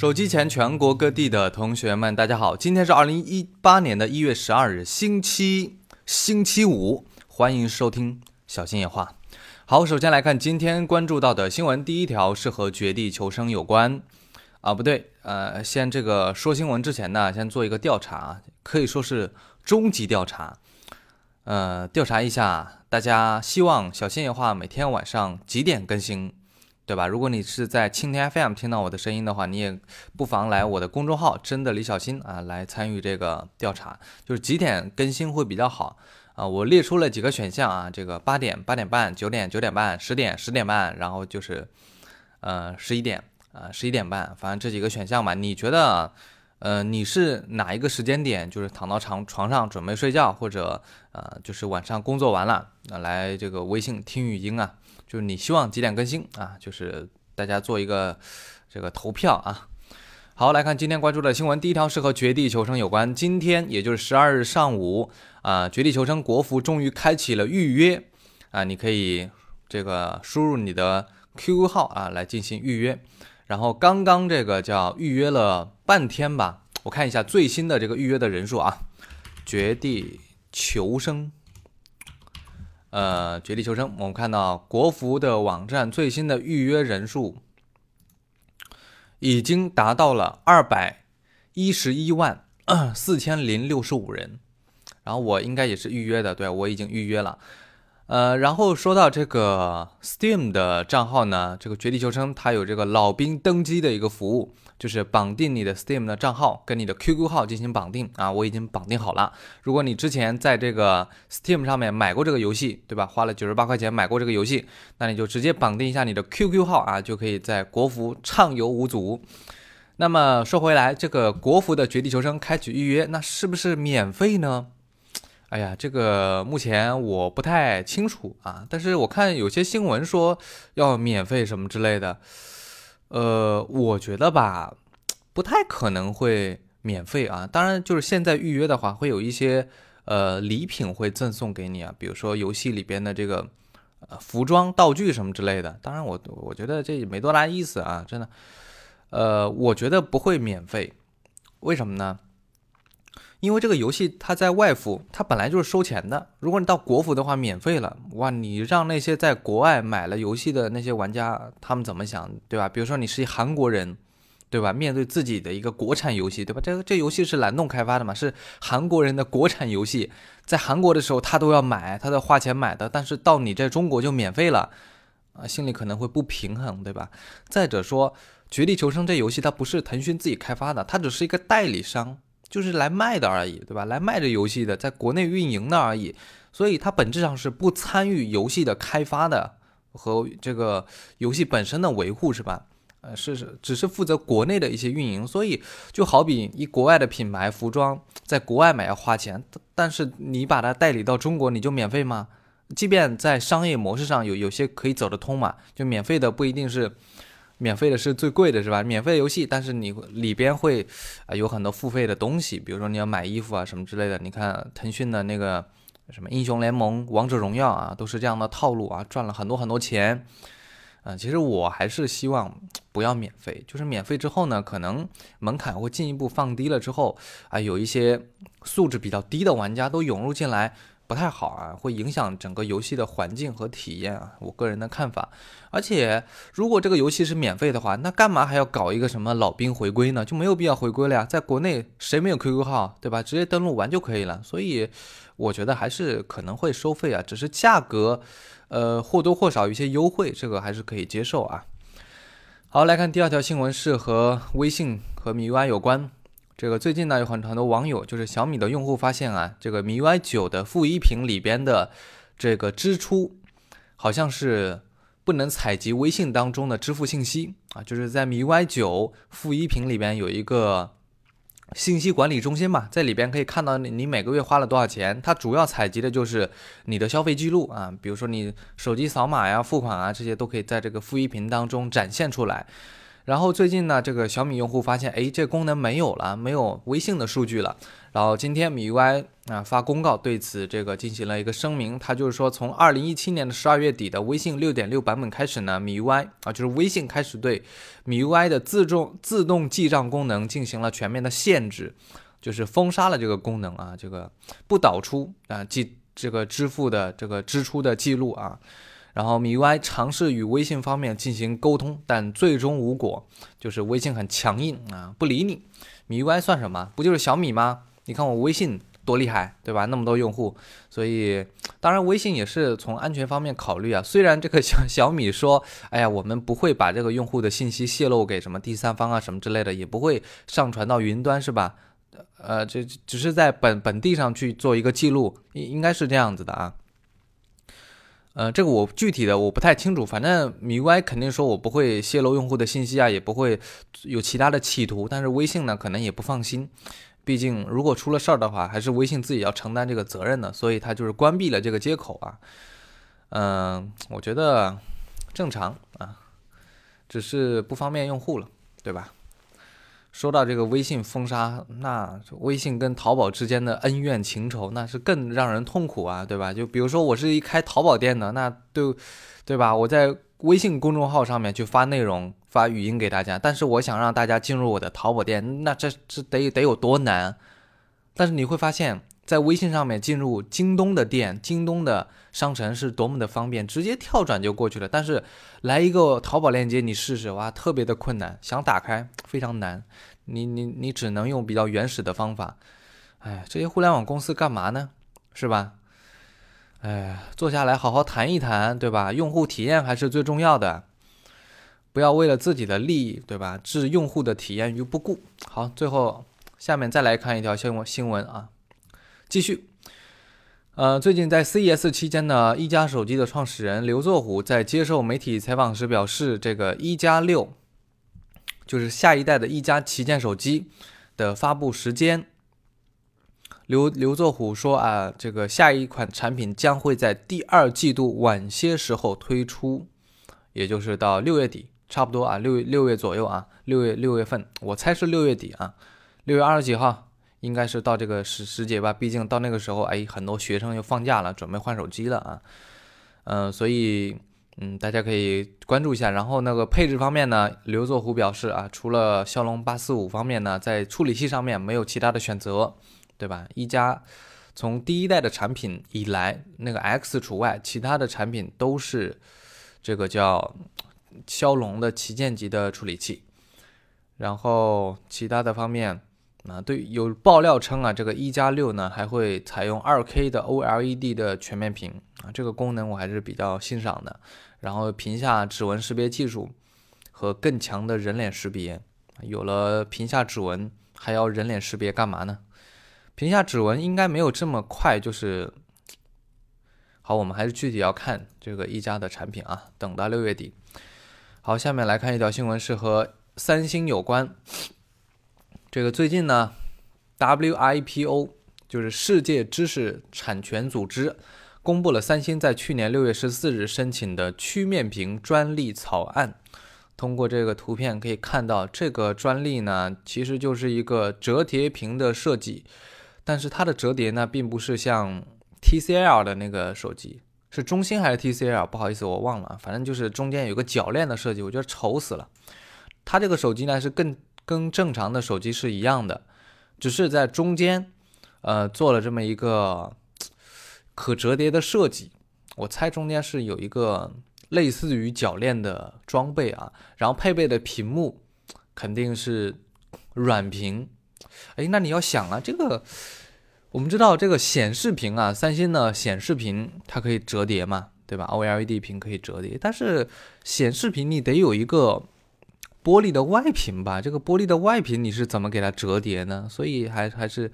手机前全国各地的同学们，大家好！今天是二零一八年的一月十二日，星期星期五，欢迎收听小新野话。好，首先来看今天关注到的新闻，第一条是和绝地求生有关啊，不对，呃，先这个说新闻之前呢，先做一个调查，可以说是终极调查，呃，调查一下大家希望小新野话每天晚上几点更新。对吧？如果你是在蜻蜓 FM 听到我的声音的话，你也不妨来我的公众号“真的李小新”啊，来参与这个调查，就是几点更新会比较好啊？我列出了几个选项啊，这个八点、八点半、九点、九点半、十点、十点半，然后就是呃十一点啊，十一点半，反正这几个选项吧。你觉得呃你是哪一个时间点？就是躺到床床上准备睡觉，或者呃就是晚上工作完了啊来这个微信听语音啊？就是你希望几点更新啊？就是大家做一个这个投票啊。好，来看今天关注的新闻，第一条是和《绝地求生》有关。今天也就是十二日上午啊，《绝地求生》国服终于开启了预约啊，你可以这个输入你的 QQ 号啊来进行预约。然后刚刚这个叫预约了半天吧，我看一下最新的这个预约的人数啊，《绝地求生》。呃，绝地求生，我们看到国服的网站最新的预约人数已经达到了二百一十一万四千零六十五人，然后我应该也是预约的，对我已经预约了。呃，然后说到这个 Steam 的账号呢，这个绝地求生它有这个老兵登机的一个服务。就是绑定你的 Steam 的账号跟你的 QQ 号进行绑定啊，我已经绑定好了。如果你之前在这个 Steam 上面买过这个游戏，对吧？花了九十八块钱买过这个游戏，那你就直接绑定一下你的 QQ 号啊，就可以在国服畅游无阻。那么说回来，这个国服的绝地求生开启预约，那是不是免费呢？哎呀，这个目前我不太清楚啊，但是我看有些新闻说要免费什么之类的。呃，我觉得吧，不太可能会免费啊。当然，就是现在预约的话，会有一些呃礼品会赠送给你啊，比如说游戏里边的这个服装、道具什么之类的。当然，我我觉得这也没多大意思啊，真的。呃，我觉得不会免费，为什么呢？因为这个游戏它在外服，它本来就是收钱的。如果你到国服的话，免费了，哇！你让那些在国外买了游戏的那些玩家，他们怎么想，对吧？比如说你是一韩国人，对吧？面对自己的一个国产游戏，对吧？这个这游戏是蓝洞开发的嘛，是韩国人的国产游戏，在韩国的时候他都要买，他在花钱买的，但是到你在中国就免费了，啊，心里可能会不平衡，对吧？再者说，《绝地求生》这游戏它不是腾讯自己开发的，它只是一个代理商。就是来卖的而已，对吧？来卖这游戏的，在国内运营的而已，所以它本质上是不参与游戏的开发的和这个游戏本身的维护，是吧？呃，是是，只是负责国内的一些运营。所以就好比一国外的品牌服装，在国外买要花钱，但是你把它代理到中国，你就免费吗？即便在商业模式上有有些可以走得通嘛，就免费的不一定是。免费的是最贵的，是吧？免费游戏，但是你里边会啊有很多付费的东西，比如说你要买衣服啊什么之类的。你看腾讯的那个什么英雄联盟、王者荣耀啊，都是这样的套路啊，赚了很多很多钱。嗯，其实我还是希望不要免费，就是免费之后呢，可能门槛会进一步放低了之后啊，有一些素质比较低的玩家都涌入进来。不太好啊，会影响整个游戏的环境和体验啊，我个人的看法。而且，如果这个游戏是免费的话，那干嘛还要搞一个什么老兵回归呢？就没有必要回归了呀。在国内谁没有 QQ 号，对吧？直接登录玩就可以了。所以，我觉得还是可能会收费啊，只是价格，呃，或多或少有一些优惠，这个还是可以接受啊。好，来看第二条新闻是和微信和米 UI 有关。这个最近呢，有很很多网友，就是小米的用户发现啊，这个 MIUI 九的负一屏里边的这个支出，好像是不能采集微信当中的支付信息啊，就是在 MIUI 九负一屏里边有一个信息管理中心嘛，在里边可以看到你你每个月花了多少钱，它主要采集的就是你的消费记录啊，比如说你手机扫码呀、付款啊这些都可以在这个负一屏当中展现出来。然后最近呢，这个小米用户发现，哎，这功能没有了，没有微信的数据了。然后今天米 UI 啊发公告对此这个进行了一个声明，他就是说，从二零一七年的十二月底的微信六点六版本开始呢，米 UI 啊就是微信开始对米 UI 的自动自动记账功能进行了全面的限制，就是封杀了这个功能啊，这个不导出啊记这个支付的这个支出的记录啊。然后米 UI 尝试与微信方面进行沟通，但最终无果，就是微信很强硬啊，不理你。米 UI 算什么？不就是小米吗？你看我微信多厉害，对吧？那么多用户，所以当然微信也是从安全方面考虑啊。虽然这个小小米说，哎呀，我们不会把这个用户的信息泄露给什么第三方啊什么之类的，也不会上传到云端，是吧？呃，这只是在本本地上去做一个记录，应应该是这样子的啊。呃，这个我具体的我不太清楚，反正米 UI 肯定说我不会泄露用户的信息啊，也不会有其他的企图，但是微信呢可能也不放心，毕竟如果出了事儿的话，还是微信自己要承担这个责任的，所以他就是关闭了这个接口啊。嗯，我觉得正常啊，只是不方便用户了，对吧？说到这个微信封杀，那微信跟淘宝之间的恩怨情仇，那是更让人痛苦啊，对吧？就比如说我是一开淘宝店的，那对，对吧？我在微信公众号上面去发内容、发语音给大家，但是我想让大家进入我的淘宝店，那这这得得有多难？但是你会发现。在微信上面进入京东的店、京东的商城是多么的方便，直接跳转就过去了。但是来一个淘宝链接，你试试哇，特别的困难，想打开非常难。你你你只能用比较原始的方法。哎，这些互联网公司干嘛呢？是吧？哎，坐下来好好谈一谈，对吧？用户体验还是最重要的，不要为了自己的利益，对吧？置用户的体验于不顾。好，最后下面再来看一条新闻新闻啊。继续，呃，最近在 CES 期间呢，一加手机的创始人刘作虎在接受媒体采访时表示，这个一加六就是下一代的一加旗舰手机的发布时间。刘刘作虎说啊，这个下一款产品将会在第二季度晚些时候推出，也就是到六月底，差不多啊，六六月左右啊，六月六月份，我猜是六月底啊，六月二十几号。应该是到这个时时节吧，毕竟到那个时候，哎，很多学生又放假了，准备换手机了啊。嗯，所以嗯，大家可以关注一下。然后那个配置方面呢，刘作虎表示啊，除了骁龙八四五方面呢，在处理器上面没有其他的选择，对吧？一加从第一代的产品以来，那个 X 除外，其他的产品都是这个叫骁龙的旗舰级的处理器。然后其他的方面。啊，对，有爆料称啊，这个一加六呢还会采用二 K 的 OLED 的全面屏啊，这个功能我还是比较欣赏的。然后屏下指纹识别技术和更强的人脸识别，有了屏下指纹还要人脸识别干嘛呢？屏下指纹应该没有这么快，就是好，我们还是具体要看这个一加的产品啊，等到六月底。好，下面来看一条新闻，是和三星有关。这个最近呢，WIPO 就是世界知识产权组织公布了三星在去年六月十四日申请的曲面屏专利草案。通过这个图片可以看到，这个专利呢其实就是一个折叠屏的设计，但是它的折叠呢并不是像 TCL 的那个手机，是中兴还是 TCL？不好意思，我忘了，反正就是中间有个铰链的设计，我觉得丑死了。它这个手机呢是更。跟正常的手机是一样的，只是在中间，呃，做了这么一个可折叠的设计。我猜中间是有一个类似于铰链的装备啊，然后配备的屏幕肯定是软屏。哎，那你要想啊，这个我们知道这个显示屏啊，三星的显示屏它可以折叠嘛，对吧？OLED 屏可以折叠，但是显示屏你得有一个。玻璃的外屏吧，这个玻璃的外屏你是怎么给它折叠呢？所以还还是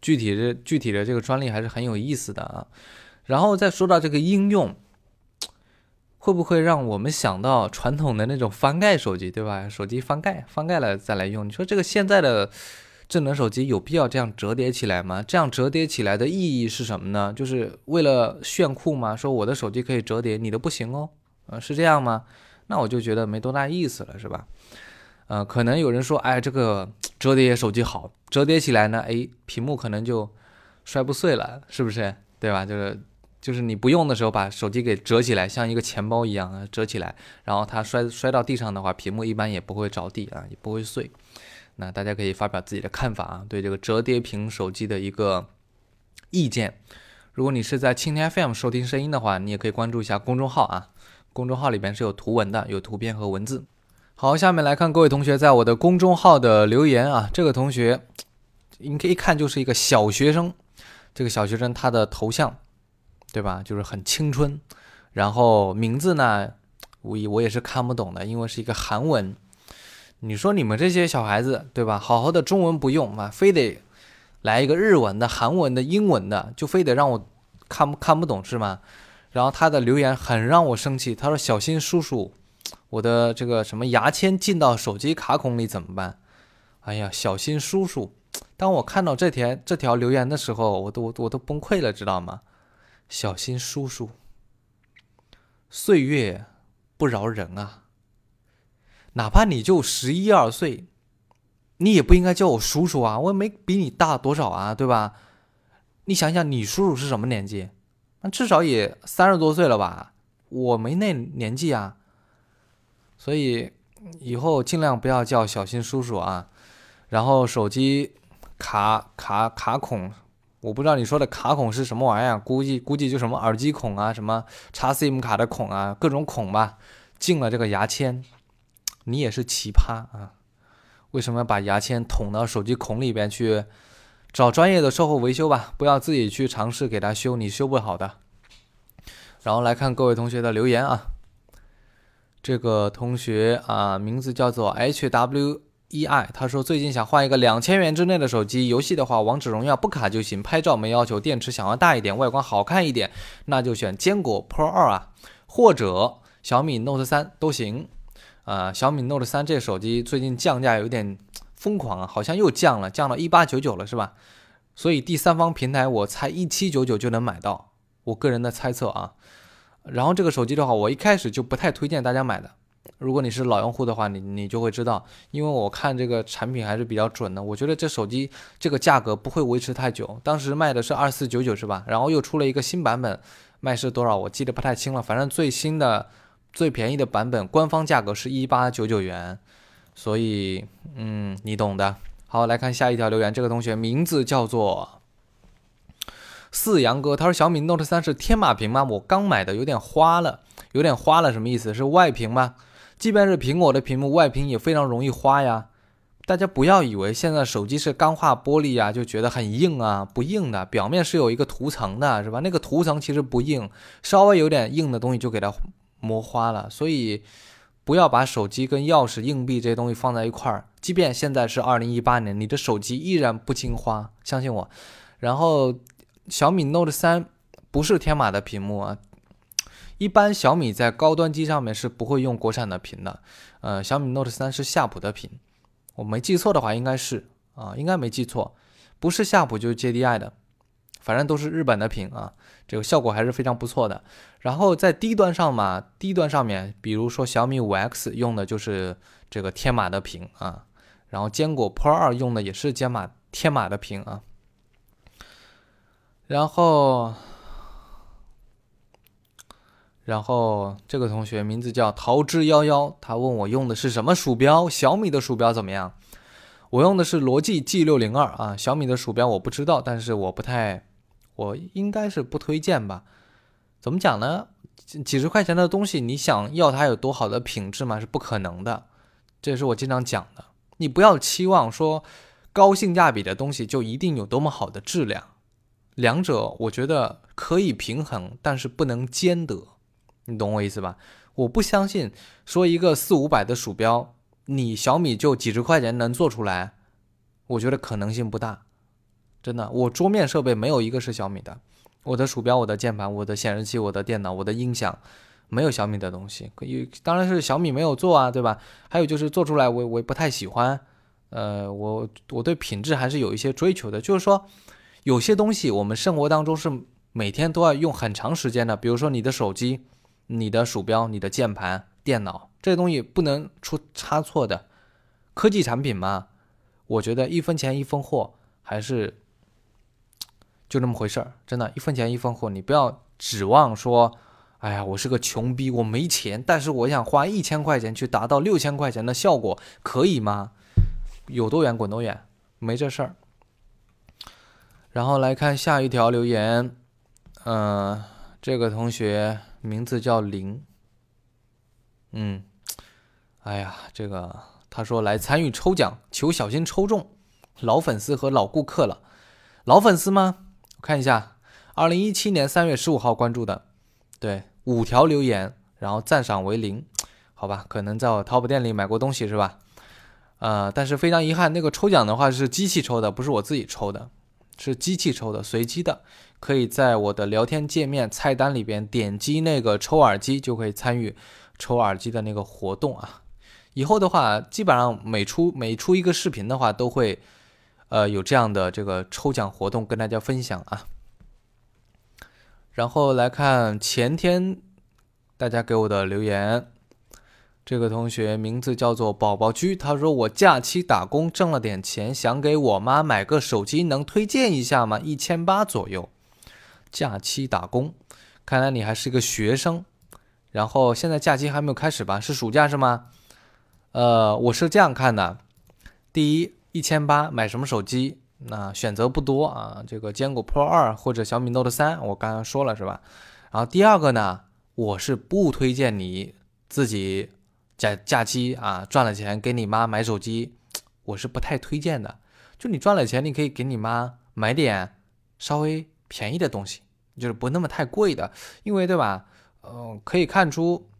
具体的具体的这个专利还是很有意思的啊。然后再说到这个应用，会不会让我们想到传统的那种翻盖手机，对吧？手机翻盖翻盖了再来用，你说这个现在的智能手机有必要这样折叠起来吗？这样折叠起来的意义是什么呢？就是为了炫酷吗？说我的手机可以折叠，你的不行哦，呃，是这样吗？那我就觉得没多大意思了，是吧？呃，可能有人说，哎，这个折叠手机好，折叠起来呢，哎，屏幕可能就摔不碎了，是不是？对吧？就是就是你不用的时候，把手机给折起来，像一个钱包一样啊，折起来，然后它摔摔到地上的话，屏幕一般也不会着地啊，也不会碎。那大家可以发表自己的看法啊，对这个折叠屏手机的一个意见。如果你是在蜻蜓 FM 收听声音的话，你也可以关注一下公众号啊，公众号里边是有图文的，有图片和文字。好，下面来看各位同学在我的公众号的留言啊。这个同学，你可以一看就是一个小学生。这个小学生他的头像，对吧？就是很青春。然后名字呢，我我也是看不懂的，因为是一个韩文。你说你们这些小孩子，对吧？好好的中文不用啊，非得来一个日文的、韩文的、英文的，就非得让我看看不懂是吗？然后他的留言很让我生气，他说：“小心叔叔。”我的这个什么牙签进到手机卡孔里怎么办？哎呀，小心叔叔！当我看到这条这条留言的时候，我都我都崩溃了，知道吗？小心叔叔，岁月不饶人啊！哪怕你就十一二岁，你也不应该叫我叔叔啊！我也没比你大多少啊，对吧？你想想，你叔叔是什么年纪？那至少也三十多岁了吧？我没那年纪啊。所以以后尽量不要叫小新叔叔啊，然后手机卡卡卡孔，我不知道你说的卡孔是什么玩意儿，估计估计就什么耳机孔啊，什么插 SIM 卡的孔啊，各种孔吧，进了这个牙签，你也是奇葩啊！为什么要把牙签捅到手机孔里边去？找专业的售后维修吧，不要自己去尝试给他修，你修不好的。然后来看各位同学的留言啊。这个同学啊，名字叫做 H W E I，他说最近想换一个两千元之内的手机，游戏的话王者荣耀不卡就行，拍照没要求，电池想要大一点，外观好看一点，那就选坚果 Pro 二啊，或者小米 Note 三都行。呃，小米 Note 三这手机最近降价有点疯狂啊，好像又降了，降到一八九九了是吧？所以第三方平台我猜一七九九就能买到，我个人的猜测啊。然后这个手机的话，我一开始就不太推荐大家买的。如果你是老用户的话，你你就会知道，因为我看这个产品还是比较准的。我觉得这手机这个价格不会维持太久。当时卖的是二四九九是吧？然后又出了一个新版本，卖是多少？我记得不太清了。反正最新的、最便宜的版本，官方价格是一八九九元。所以，嗯，你懂的。好，来看下一条留言，这个同学名字叫做。四阳哥，他说小米 Note 三是天马屏吗？我刚买的，有点花了，有点花了，什么意思？是外屏吗？即便是苹果的屏幕，外屏也非常容易花呀。大家不要以为现在手机是钢化玻璃呀，就觉得很硬啊，不硬的，表面是有一个涂层的，是吧？那个涂层其实不硬，稍微有点硬的东西就给它磨花了。所以不要把手机跟钥匙、硬币这些东西放在一块儿。即便现在是二零一八年，你的手机依然不经花，相信我。然后。小米 Note 三不是天马的屏幕啊，一般小米在高端机上面是不会用国产的屏的。呃，小米 Note 三是夏普的屏，我没记错的话应该是啊，应该没记错，不是夏普就是 JDI 的，反正都是日本的屏啊，这个效果还是非常不错的。然后在低端上嘛，低端上面，比如说小米五 X 用的就是这个天马的屏啊，然后坚果 Pro 二用的也是天马天马的屏啊。然后，然后这个同学名字叫桃之夭夭，他问我用的是什么鼠标？小米的鼠标怎么样？我用的是罗技 G 六零二啊。小米的鼠标我不知道，但是我不太，我应该是不推荐吧？怎么讲呢？几十块钱的东西，你想要它有多好的品质吗？是不可能的。这也是我经常讲的，你不要期望说高性价比的东西就一定有多么好的质量。两者我觉得可以平衡，但是不能兼得，你懂我意思吧？我不相信说一个四五百的鼠标，你小米就几十块钱能做出来，我觉得可能性不大。真的，我桌面设备没有一个是小米的，我的鼠标、我的键盘、我的显示器、我的电脑、我的音响，没有小米的东西。可以，当然是小米没有做啊，对吧？还有就是做出来我我也不太喜欢，呃，我我对品质还是有一些追求的，就是说。有些东西我们生活当中是每天都要用很长时间的，比如说你的手机、你的鼠标、你的键盘、电脑，这些东西不能出差错的。科技产品嘛，我觉得一分钱一分货，还是就那么回事儿。真的，一分钱一分货，你不要指望说，哎呀，我是个穷逼，我没钱，但是我想花一千块钱去达到六千块钱的效果，可以吗？有多远滚多远，没这事儿。然后来看下一条留言，嗯，这个同学名字叫林，嗯，哎呀，这个他说来参与抽奖，求小心抽中，老粉丝和老顾客了，老粉丝吗？看一下，二零一七年三月十五号关注的，对，五条留言，然后赞赏为零，好吧，可能在我淘宝店里买过东西是吧？呃，但是非常遗憾，那个抽奖的话是机器抽的，不是我自己抽的。是机器抽的，随机的，可以在我的聊天界面菜单里边点击那个抽耳机，就可以参与抽耳机的那个活动啊。以后的话，基本上每出每出一个视频的话，都会呃有这样的这个抽奖活动跟大家分享啊。然后来看前天大家给我的留言。这个同学名字叫做宝宝居，他说我假期打工挣了点钱，想给我妈买个手机，能推荐一下吗？一千八左右。假期打工，看来你还是一个学生。然后现在假期还没有开始吧？是暑假是吗？呃，我是这样看的：第一，一千八买什么手机？那选择不多啊，这个坚果 Pro 二或者小米 Note 三，我刚刚说了是吧？然后第二个呢，我是不推荐你自己。假假期啊，赚了钱给你妈买手机，我是不太推荐的。就你赚了钱，你可以给你妈买点稍微便宜的东西，就是不那么太贵的，因为对吧？嗯，可以看出，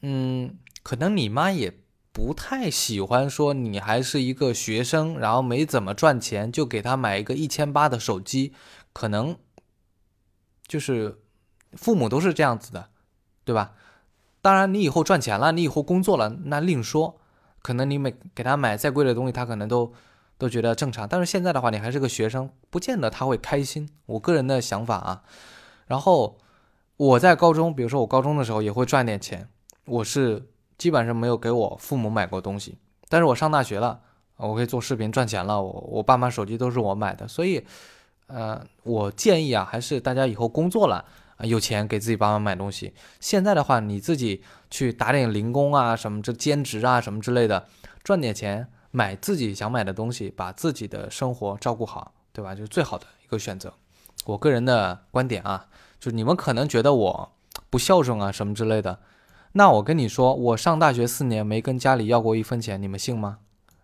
嗯，可能你妈也不太喜欢说你还是一个学生，然后没怎么赚钱，就给他买一个一千八的手机，可能就是父母都是这样子的，对吧？当然，你以后赚钱了，你以后工作了，那另说。可能你每给他买再贵的东西，他可能都都觉得正常。但是现在的话，你还是个学生，不见得他会开心。我个人的想法啊。然后我在高中，比如说我高中的时候也会赚点钱，我是基本上没有给我父母买过东西。但是我上大学了，我可以做视频赚钱了，我我爸妈手机都是我买的，所以，呃，我建议啊，还是大家以后工作了。有钱给自己爸妈买东西。现在的话，你自己去打点零工啊，什么这兼职啊，什么之类的，赚点钱买自己想买的东西，把自己的生活照顾好，对吧？就是最好的一个选择。我个人的观点啊，就是你们可能觉得我不孝顺啊，什么之类的。那我跟你说，我上大学四年没跟家里要过一分钱，你们信吗？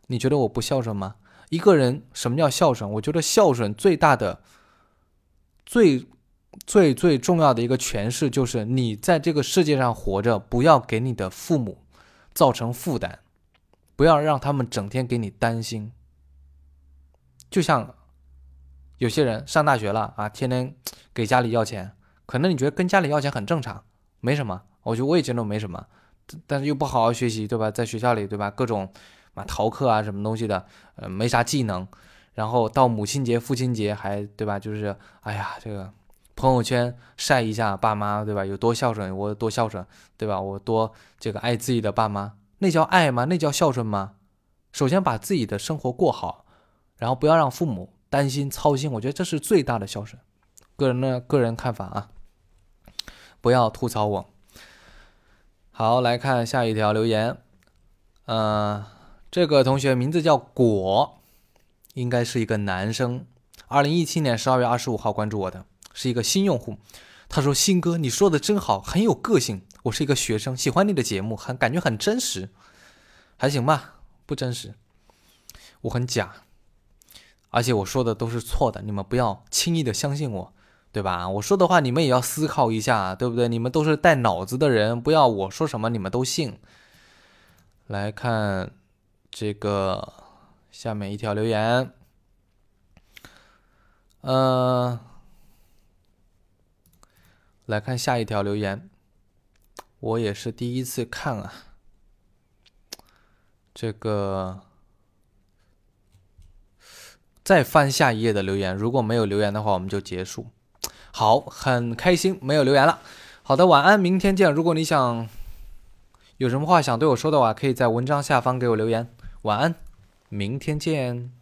你觉得我不孝顺吗？一个人什么叫孝顺？我觉得孝顺最大的最。最最重要的一个诠释就是，你在这个世界上活着，不要给你的父母造成负担，不要让他们整天给你担心。就像有些人上大学了啊，天天给家里要钱，可能你觉得跟家里要钱很正常，没什么。我觉得我也觉得没什么，但是又不好好学习，对吧？在学校里，对吧？各种嘛逃课啊，什么东西的，呃，没啥技能。然后到母亲节、父亲节还对吧？就是哎呀，这个。朋友圈晒一下爸妈，对吧？有多孝顺，我多孝顺，对吧？我多这个爱自己的爸妈，那叫爱吗？那叫孝顺吗？首先把自己的生活过好，然后不要让父母担心操心，我觉得这是最大的孝顺。个人的个人看法啊，不要吐槽我。好，来看下一条留言，嗯，这个同学名字叫果，应该是一个男生，二零一七年十二月二十五号关注我的。是一个新用户，他说：“新哥，你说的真好，很有个性。我是一个学生，喜欢你的节目，很感觉很真实，还行吧？不真实，我很假，而且我说的都是错的，你们不要轻易的相信我，对吧？我说的话你们也要思考一下，对不对？你们都是带脑子的人，不要我说什么你们都信。来看这个下面一条留言，嗯。”来看下一条留言，我也是第一次看啊。这个再翻下一页的留言，如果没有留言的话，我们就结束。好，很开心没有留言了。好的，晚安，明天见。如果你想有什么话想对我说的话，可以在文章下方给我留言。晚安，明天见。